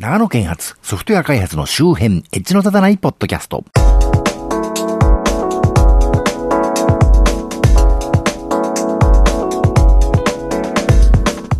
長野県発ソフトウェア開発の周辺、エッジの立たないポッドキャスト。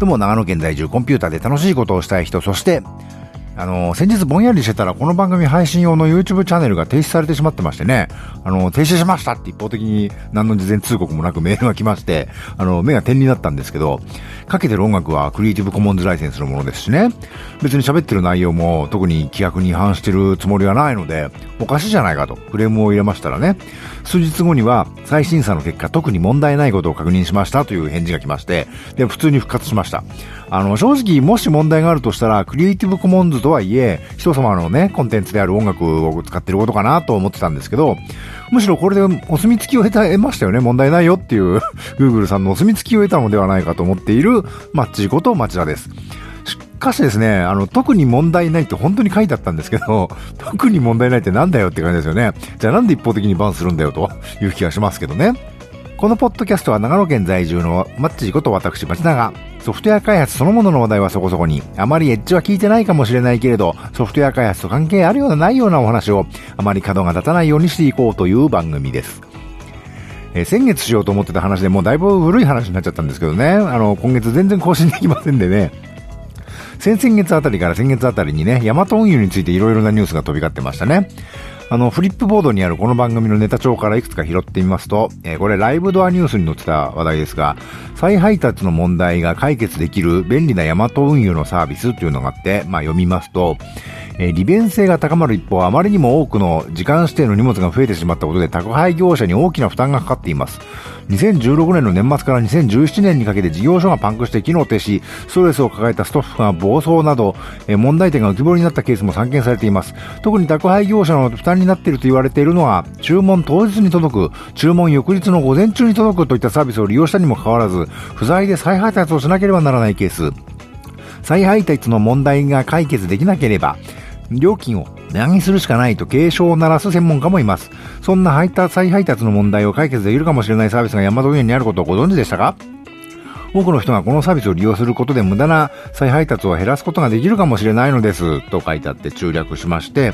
どうも長野県在住コンピューターで楽しいことをしたい人、そしてあの、先日ぼんやりしてたら、この番組配信用の YouTube チャンネルが停止されてしまってましてね、あの、停止しましたって一方的に何の事前通告もなくメールが来まして、あの、目が点になったんですけど、かけてる音楽はクリエイティブコモンズライセンスのものですしね、別に喋ってる内容も特に規約に違反してるつもりはないので、おかしいじゃないかとクレームを入れましたらね、数日後には再審査の結果特に問題ないことを確認しましたという返事が来まして、で、普通に復活しました。あの、正直もし問題があるとしたら、クリエイティブコモンズとはいえ、人様のね、コンテンツである音楽を使ってることかなと思ってたんですけど、むしろこれでお墨付きを得た、得ましたよね。問題ないよっていう Google さんのお墨付きを得たのではないかと思っているマッチこと町田です。しかしですね、あの、特に問題ないって本当に書いてあったんですけど、特に問題ないってなんだよって感じですよね。じゃあなんで一方的にバンするんだよという気がしますけどね。このポッドキャストは長野県在住のマッチこと私町田がソフトウェア開発そのものの話題はそこそこにあまりエッジは聞いてないかもしれないけれどソフトウェア開発と関係あるようなないようなお話をあまり角が立たないようにしていこうという番組です。え、先月しようと思ってた話でもうだいぶ古い話になっちゃったんですけどね、あの、今月全然更新できませんでね、先々月あたりから先月あたりにね、ヤマト運輸についていろいろなニュースが飛び交ってましたね。あの、フリップボードにあるこの番組のネタ帳からいくつか拾ってみますと、えー、これライブドアニュースに載ってた話題ですが、再配達の問題が解決できる便利なヤマト運輸のサービスというのがあって、まあ読みますと、えー、利便性が高まる一方、あまりにも多くの時間指定の荷物が増えてしまったことで宅配業者に大きな負担がかかっています。2016年の年末から2017年にかけて事業所がパンクして機能停止、ストレスを抱えたストッフが暴走など、え、問題点が浮き彫りになったケースも散見されています。特に宅配業者の負担になっていると言われているのは、注文当日に届く、注文翌日の午前中に届くといったサービスを利用したにもかかわらず、不在で再配達をしなければならないケース。再配達の問題が解決できなければ、料金を値上げするしかないと警鐘を鳴らす専門家もいます。そんな配達、再配達の問題を解決できるかもしれないサービスが山戸園にあることをご存知でしたか？多くの人がこのサービスを利用することで無駄な再配達を減らすことができるかもしれないのです、と書いてあって中略しまして、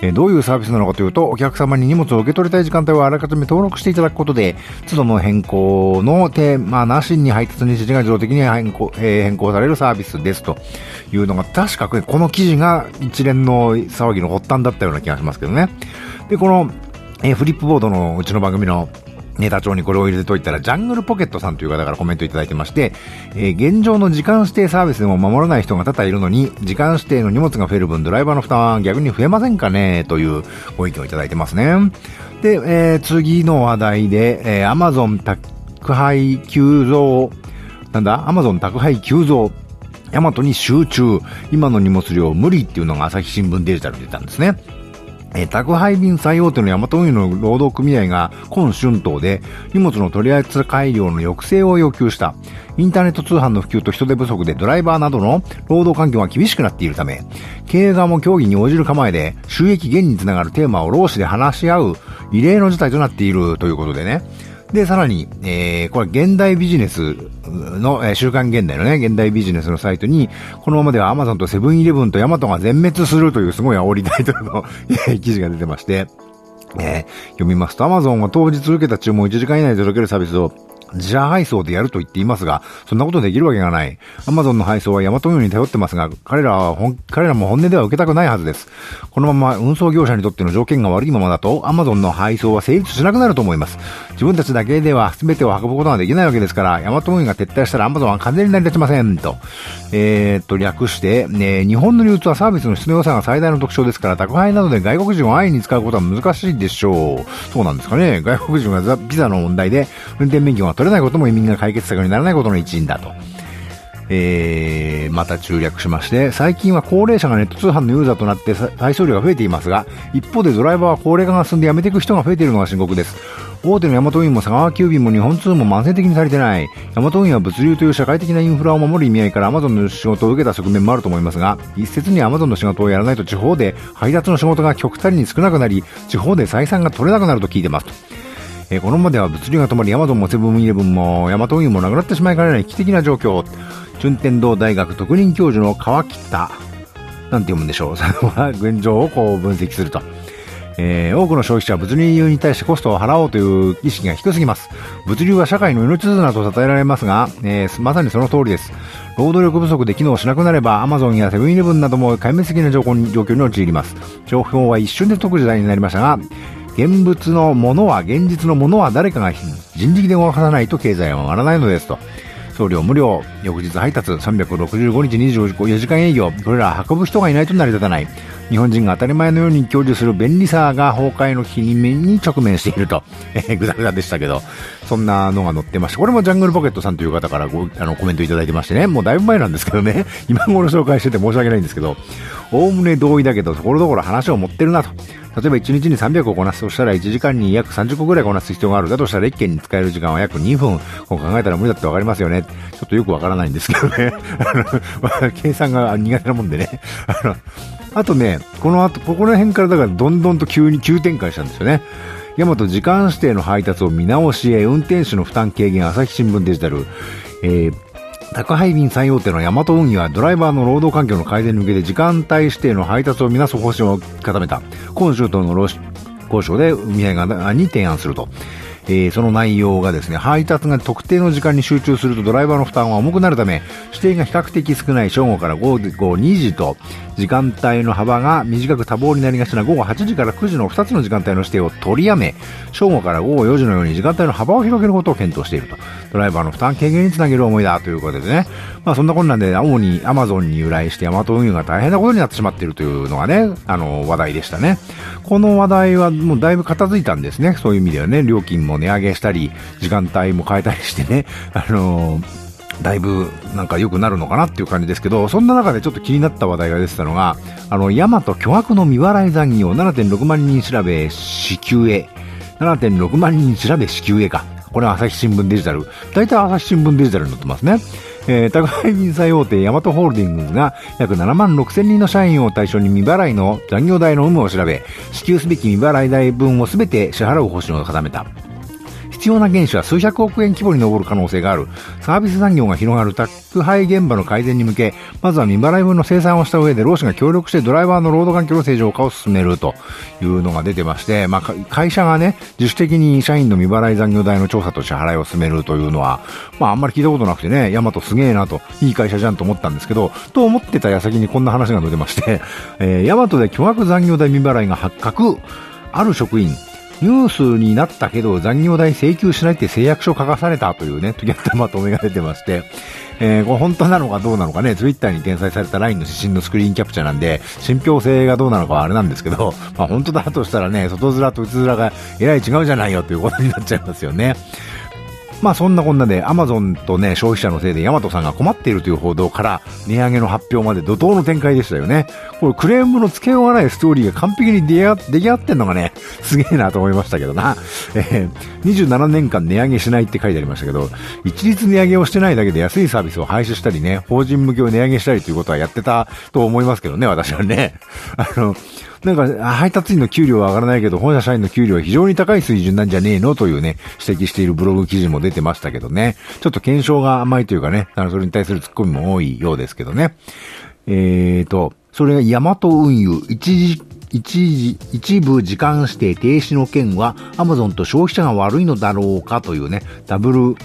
えどういうサービスなのかというと、お客様に荷物を受け取りたい時間帯をあらかじめ登録していただくことで、都度の変更のテーマなしに配達日時が自動的に変更,、え、変更されるサービスですというのが、確かこの記事が一連の騒ぎの発端だったような気がしますけどね。で、この、え、フリップボードのうちの番組のネタ帳にこれを入れておいたら、ジャングルポケットさんという方からコメントいただいてまして、えー、現状の時間指定サービスでも守らない人が多々いるのに、時間指定の荷物が増える分、ドライバーの負担は逆に増えませんかね？というご意見をいただいてますね。で、えー、次の話題で、えー、Amazon 宅配急増、なんだ ?Amazon 宅配急増。ヤマトに集中。今の荷物量無理っていうのが朝日新聞デジタルで出たんですね。え、宅配便最大手のヤマト運輸の労働組合が今春闘で荷物の取り扱い量の抑制を要求した。インターネット通販の普及と人手不足でドライバーなどの労働環境が厳しくなっているため、経営側も協議に応じる構えで収益減につながるテーマを労使で話し合う異例の事態となっているということでね。で、さらに、えー、これ現代ビジネスの、えー、週刊現代のね、現代ビジネスのサイトに、このままではアマゾンとセブンイレブンとヤマトが全滅するというすごい煽りタイトルの 記事が出てまして、えー、読みますと、アマゾンは当日受けた注文を1時間以内で届けるサービスを自社配送でやると言っていますが、そんなことできるわけがない。アマゾンの配送はヤマト運輸に頼ってますが、彼らは彼らも本音では受けたくないはずです。このまま運送業者にとっての条件が悪いままだと、アマゾンの配送は成立しなくなると思います。自分たちだけでは全てを運ぶことができないわけですから、ヤマト運輸が撤退したらアマゾンは完全に成り立ちません。と。えー、っと、略して、ね、日本の流通はサービスの質の良さが最大の特徴ですから、宅配などで外国人を安易に使うことは難しいでしょう。そうなんですかね。外国人がビザの問題で運転免許が取れないことも移民が解決策にならないことの一因だと。えー、また中略しまして、最近は高齢者がネット通販のユーザーとなって配送量が増えていますが、一方でドライバーは高齢化が進んで辞めていく人が増えているのが深刻です。大手のヤマト運輸も佐川急便も日本通も慢性的にされてない。ヤマト運輸は物流という社会的なインフラを守る意味合いからアマゾンの仕事を受けた側面もあると思いますが、一説にアマゾンの仕事をやらないと地方で配達の仕事が極端に少なくなり、地方で採算が取れなくなると聞いてます。えー、このままでは物流が止まり、ヤマトンもセブンイレブンもヤマト運輸もなくなってしまいかねない危機的な状況。順天堂大学特任教授の川北なんて読むんでしょう？それは現状をこう分析すると。えー、多くの消費者は物流に対してコストを払おうという意識が低すぎます。物流は社会の命綱と称えられますが、えー、まさにその通りです。労働力不足で機能しなくなれば、アマゾンやセブンイレブンなども壊滅的な状況に陥ります。情報は一瞬で解く時代になりましたが、現物のものは、現実のものは誰かが人力で動かさないと経済は回らないのですと。送料無料、翌日配達、365日24時間営業、これら運ぶ人がいないと成り立たない。日本人が当たり前のように享受する便利さが崩壊の危機に直面していると、えー、ぐだぐだでしたけど、そんなのが載ってました。これもジャングルポケットさんという方からごあのコメントいただいてましてね、もうだいぶ前なんですけどね、今頃紹介してて申し訳ないんですけど、おおむね同意だけど、ところどころ話を持ってるなと。例えば1日に300をこなすとしたら1時間に約30個ぐらいこなす必要があるだとしたら1件に使える時間は約2分。こう考えたら無理だってわかりますよね。ちょっとよくわからないんですけどね。あの、計算が苦手なもんでね。あの、あとね、この後、ここら辺からだからどんどんと急に急展開したんですよね。ヤマト時間指定の配達を見直しへ、運転手の負担軽減、朝日新聞デジタル、えー、宅配便最大手のヤマト運輸はドライバーの労働環境の改善に向けて時間帯指定の配達を見なす方針を固めた。今週との労使交渉で海合側に提案すると。えー、その内容がですね、配達が特定の時間に集中するとドライバーの負担は重くなるため、指定が比較的少ない正午から午後2時と、時間帯の幅が短く多忙になりがちな午後8時から9時の2つの時間帯の指定を取りやめ、正午から午後4時のように時間帯の幅を広げることを検討していると。ドライバーの負担軽減につなげる思いだということでね。まあそんなこんなんで、主に Amazon に由来してヤマト運輸が大変なことになってしまっているというのがね、あの、話題でしたね。この話題はもうだいぶ片付いたんですね。そういう意味ではね、料金も値上げしたり、時間帯も変えたりしてね、あのーだいぶなんか良くなるのかなっていう感じですけど、そんな中でちょっと気になった話題が出てたのが、あの、ヤマト巨額の未払い残業7.6万人調べ支給へ、7.6万人調べ支給へか。これは朝日新聞デジタル。大体朝日新聞デジタルに載ってますね。えー、宅配便最大手ヤマトホールディングスが約7万6千人の社員を対象に未払いの残業代の有無を調べ、支給すべき未払い代分をすべて支払う方針を固めた。必要な原資は数百億円規模に上る可能性がある。サービス産業が広がる宅配現場の改善に向け、まずは未払い分の生産をした上で、労使が協力してドライバーの労働環境の正常化を進めるというのが出てまして、まあ、会社がね、自主的に社員の未払い残業代の調査と支払いを進めるというのは、まあ、あんまり聞いたことなくてね、ヤマトすげえなと、いい会社じゃんと思ったんですけど、と思ってた矢先にこんな話が出てまして、えー、ヤマトで巨額残業代未払いが発覚、ある職員、ニュースになったけど残業代請求しないって誓約書を書かされたというね、時たまとめが出てまして、えー、これ本当なのかどうなのかね、ツイッターに転載された LINE の指針のスクリーンキャプチャーなんで、信憑性がどうなのかはあれなんですけど、まあ本当だとしたらね、外面と内面がえらい違うじゃないよということになっちゃいますよね。まあそんなこんなで、アマゾンとね、消費者のせいでヤマトさんが困っているという報道から、値上げの発表まで怒涛の展開でしたよね。これクレームの付けようがないストーリーが完璧に出来上がってんのがね、すげえなと思いましたけどな。えー、27年間値上げしないって書いてありましたけど、一律値上げをしてないだけで安いサービスを廃止したりね、法人向けを値上げしたりということはやってたと思いますけどね、私はね。あの、なんか、配達員の給料は上がらないけど、本社社員の給料は非常に高い水準なんじゃねえのというね、指摘しているブログ記事も出てましたけどね。ちょっと検証が甘いというかね、それに対するツッコミも多いようですけどね。えーと、それがヤマト運輸一時一時、一部時間指定停止の件は、アマゾンと消費者が悪いのだろうかというね、ダブル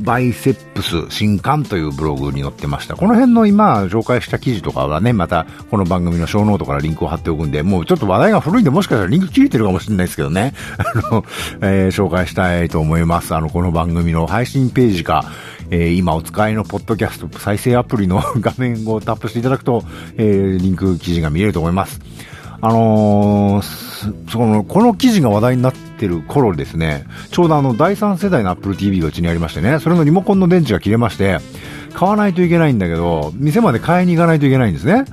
バイセップス新刊というブログに載ってました。この辺の今紹介した記事とかはね、またこの番組のショーノートからリンクを貼っておくんで、もうちょっと話題が古いんでもしかしたらリンク切れてるかもしれないですけどね、あの、えー、紹介したいと思います。あの、この番組の配信ページか、えー、今お使いのポッドキャスト再生アプリの画面をタップしていただくと、えー、リンク記事が見れると思います。あのー、その、この記事が話題になってる頃ですね、ちょうどあの、第3世代の Apple TV がうちにありましてね、それのリモコンの電池が切れまして、買わないといけないんだけど、店まで買いに行かないといけないんですね。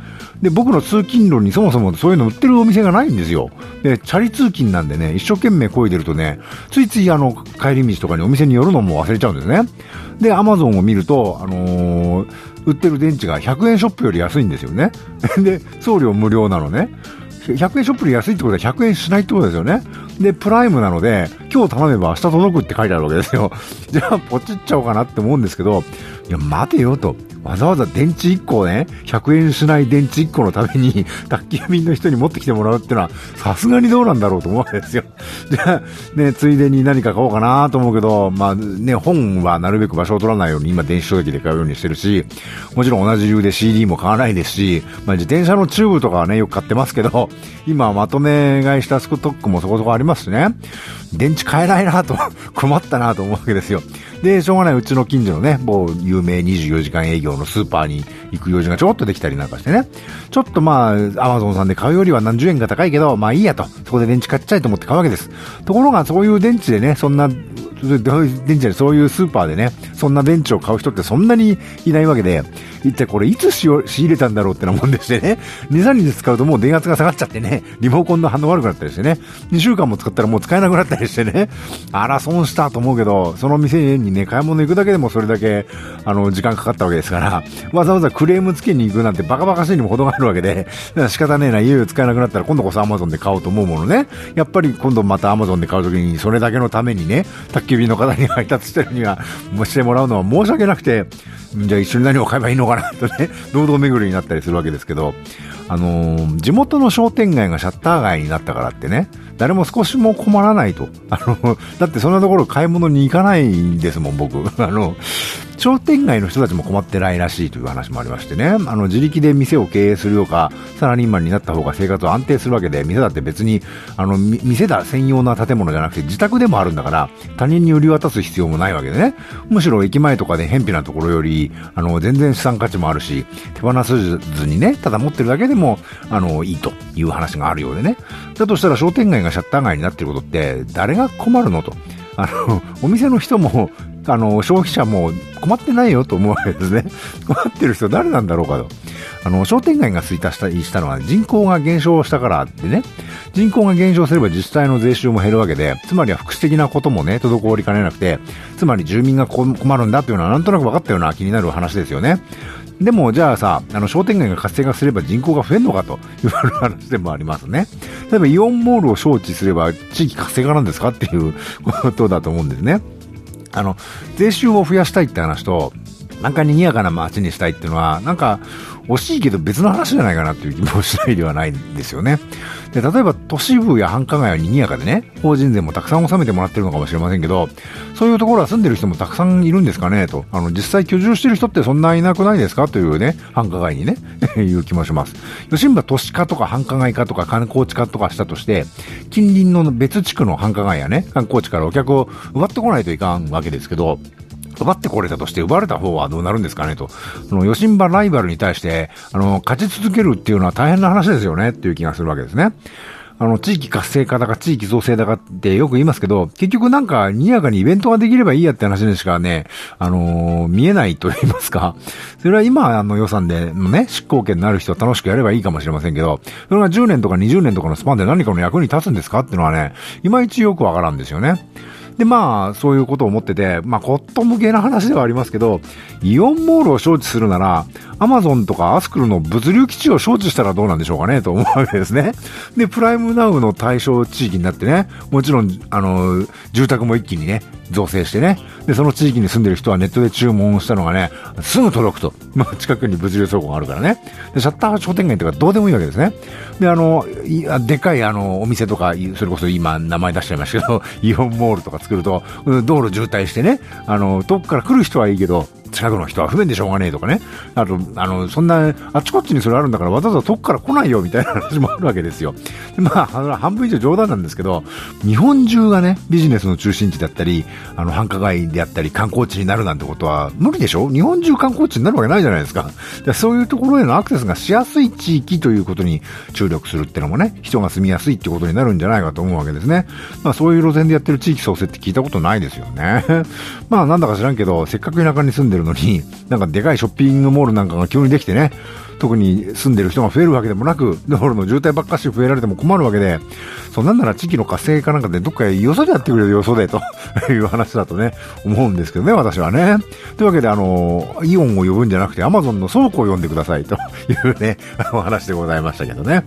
で、僕の通勤路にそもそもそういうの売ってるお店がないんですよ。で、チャリ通勤なんでね、一生懸命漕いでるとね、ついついあの、帰り道とかにお店に寄るのも忘れちゃうんですね。で、アマゾンを見ると、あのー、売ってる電池が100円ショップより安いんですよね。で、送料無料なのね。100円ショップで安いってことは100円しないってことですよね。で、プライムなので、今日頼めば明日届くって書いてあるわけですよ。じゃあ、ポチっちゃおうかなって思うんですけど、いや、待てよと。わざわざ電池1個をね、100円しない電池1個のために、宅急便の人に持ってきてもらうってのは、さすがにどうなんだろうと思うわけですよ。じゃあ、ね、ついでに何か買おうかなと思うけど、まあね、本はなるべく場所を取らないように今電子書籍で買うようにしてるし、もちろん同じ理由で CD も買わないですし、まあ自転車のチューブとかはね、よく買ってますけど、今まとめ買いしたスクトックもそこそこありますますね、電池買えないなと、困ったなと思うわけですよ。で、しょうがないうちの近所のね、もう有名24時間営業のスーパーに行く用事がちょっとできたりなんかしてね、ちょっとまあ、アマゾンさんで買うよりは何十円か高いけど、まあいいやと、そこで電池買っちゃいと思って買うわけです。ところが、そういう電池でね、そんな、電池でそういうスーパーでね、そんな電池を買う人ってそんなにいないわけで、一体これいつ仕入れたんだろうってなもんでしてね、2、3日使うともう電圧が下がっちゃってね、リモコンの反応悪くなったりしてね、2週間も使ったらもう使えなくなったりしてね、あら損したと思うけど、その店にね、買い物行くだけでもそれだけ、あの、時間かかったわけですから、わざわざクレームつけに行くなんてバカバカしいにも程があるわけで、仕方ねえな、いよいよ使えなくなったら今度こそ Amazon で買おうと思うものね、やっぱり今度また Amazon で買うときにそれだけのためにね、宅急便の方に配達してるには、してもらうのは申し訳なくて、じゃあ一緒に何を買えばいいのかなとね、堂々巡りになったりするわけですけど、あのー、地元の商店街がシャッター街になったからってね、誰も少しも困らないと。あの、だってそんなところ買い物に行かないんですもん、僕。あの、商店街の人たちも困ってないらしいという話もありましてね、あの、自力で店を経営するようか、サラリーマンになった方が生活は安定するわけで、店だって別に、あの、店だ専用な建物じゃなくて自宅でもあるんだから、他人に売り渡す必要もないわけでね、むしろ駅前とかで偏僻なところより、あの、全然資産価値もあるし、手放さずにね、ただ持ってるだけでも、あの、いいという話があるようでね。だとしたら商店街がシャッター街になってることって、誰が困るのと。あの、お店の人も、あの、消費者も困ってないよと思うわけですね。困ってる人誰なんだろうかと。あの、商店街が衰退したしたのは人口が減少したからでね、人口が減少すれば自治体の税収も減るわけで、つまりは福祉的なこともね、滞りかねなくて、つまり住民が困るんだというのはなんとなく分かったような気になる話ですよね。でも、じゃあさ、あの、商店街が活性化すれば人口が増えるのかという話でもありますね。例えば、イオンモールを招致すれば地域活性化なんですかっていうことだと思うんですね。あの、税収を増やしたいって話と、なんか賑やかな街にしたいっていうのは、なんか惜しいけど別の話じゃないかなっていう気もしないではないんですよね。で、例えば都市部や繁華街は賑やかでね、法人税もたくさん納めてもらってるのかもしれませんけど、そういうところは住んでる人もたくさんいるんですかねと。あの、実際居住してる人ってそんないなくないですかというね、繁華街にね、いう気もします。吉村都市化とか繁華街化とか観光地化とかしたとして、近隣の別地区の繁華街やね、観光地からお客を奪ってこないといかんわけですけど、奪ってこれたとして奪われた方はどうなるんですかねと。その、吉ンライバルに対して、あの、勝ち続けるっていうのは大変な話ですよねっていう気がするわけですね。あの、地域活性化だか地域造成だかってよく言いますけど、結局なんか、にやかにイベントができればいいやって話にしかね、あのー、見えないと言いますか。それは今の予算でね、執行権のある人は楽しくやればいいかもしれませんけど、それが10年とか20年とかのスパンで何かの役に立つんですかっていうのはね、いまいちよくわからんですよね。で、まあ、そういうことを思ってて、まあ、コットン向けな話ではありますけど、イオンモールを招致するなら、アマゾンとかアスクルの物流基地を招致したらどうなんでしょうかね、と思うわけですね。で、プライムナウの対象地域になってね、もちろん、あの、住宅も一気にね、造成してね。で、その地域に住んでる人はネットで注文したのがね、すぐ届くと。まあ、近くに物流倉庫があるからね。で、シャッター商店街とかどうでもいいわけですね。で、あの、でっかいあの、お店とか、それこそ今名前出しちゃいましたけど、イオンモールとか作ると、道路渋滞してね、あの、遠くから来る人はいいけど、近くの人は不便でしょうがねえとかね。あと、あの、そんな、あっちこっちにそれあるんだからわざわざ遠くから来ないよみたいな話もあるわけですよ。でまあ、半分以上冗談なんですけど、日本中がね、ビジネスの中心地だったり、あの、繁華街であったり、観光地になるなんてことは無理でしょ？日本中観光地になるわけないじゃないですか。でそういうところへのアクセスがしやすい地域ということに注力するってのもね、人が住みやすいってことになるんじゃないかと思うわけですね。まあ、そういう路線でやってる地域創生って聞いたことないですよね。まあ、なんだか知らんけど、せっかく田舎に住んでるののに、なんかでかいショッピングモールなんかが急にできてね、特に住んでる人が増えるわけでもなく、道路の渋滞ばっかし増えられても困るわけで、そんなんなら地域の活性化なんかでどっかよそでやってくれるよそでと いう話だとね、思うんですけどね、私はね。というわけで、あの、イオンを呼ぶんじゃなくて、アマゾンの倉庫を呼んでくださいというね、お話でございましたけどね。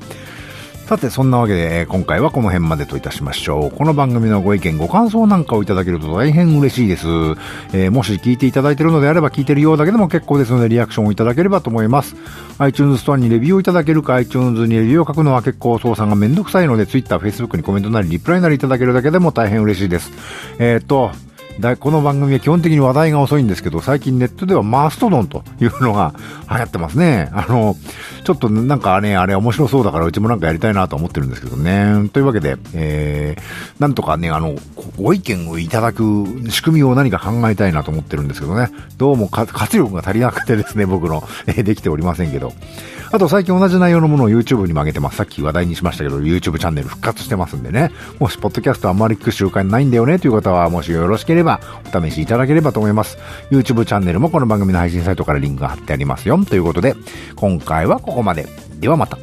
さて、そんなわけで、今回はこの辺までといたしましょう。この番組のご意見、ご感想なんかをいただけると大変嬉しいです。えーもし聞いていただいているのであれば、聞いてるようだけでも結構ですので、リアクションをいただければと思います。iTunes ストアにレビューをいただけるか、iTunes にレビューを書くのは結構操作がめんどくさいので、Twitter、Facebook にコメントなり、リプライなりいただけるだけでも大変嬉しいです。えっ、と、だこの番組は基本的に話題が遅いんですけど、最近ネットではマストドンというのが流行ってますね。あの、ちょっとなんかね、あれ面白そうだからうちもなんかやりたいなと思ってるんですけどね。というわけで、えー、なんとかね、あの、ご意見をいただく仕組みを何か考えたいなと思ってるんですけどね。どうも活力が足りなくてですね、僕の、えーできておりませんけど。あと最近同じ内容のものを YouTube にも上げてます。さっき話題にしましたけど、YouTube チャンネル復活してますんでね。もし、ポッドキャストあんまり聞く習慣ないんだよねという方は、もしよろしければれば、お試しいただければと思います。YouTube チャンネルもこの番組の配信サイトからリンクが貼ってありますよ。ということで、今回はここまで。ではまた。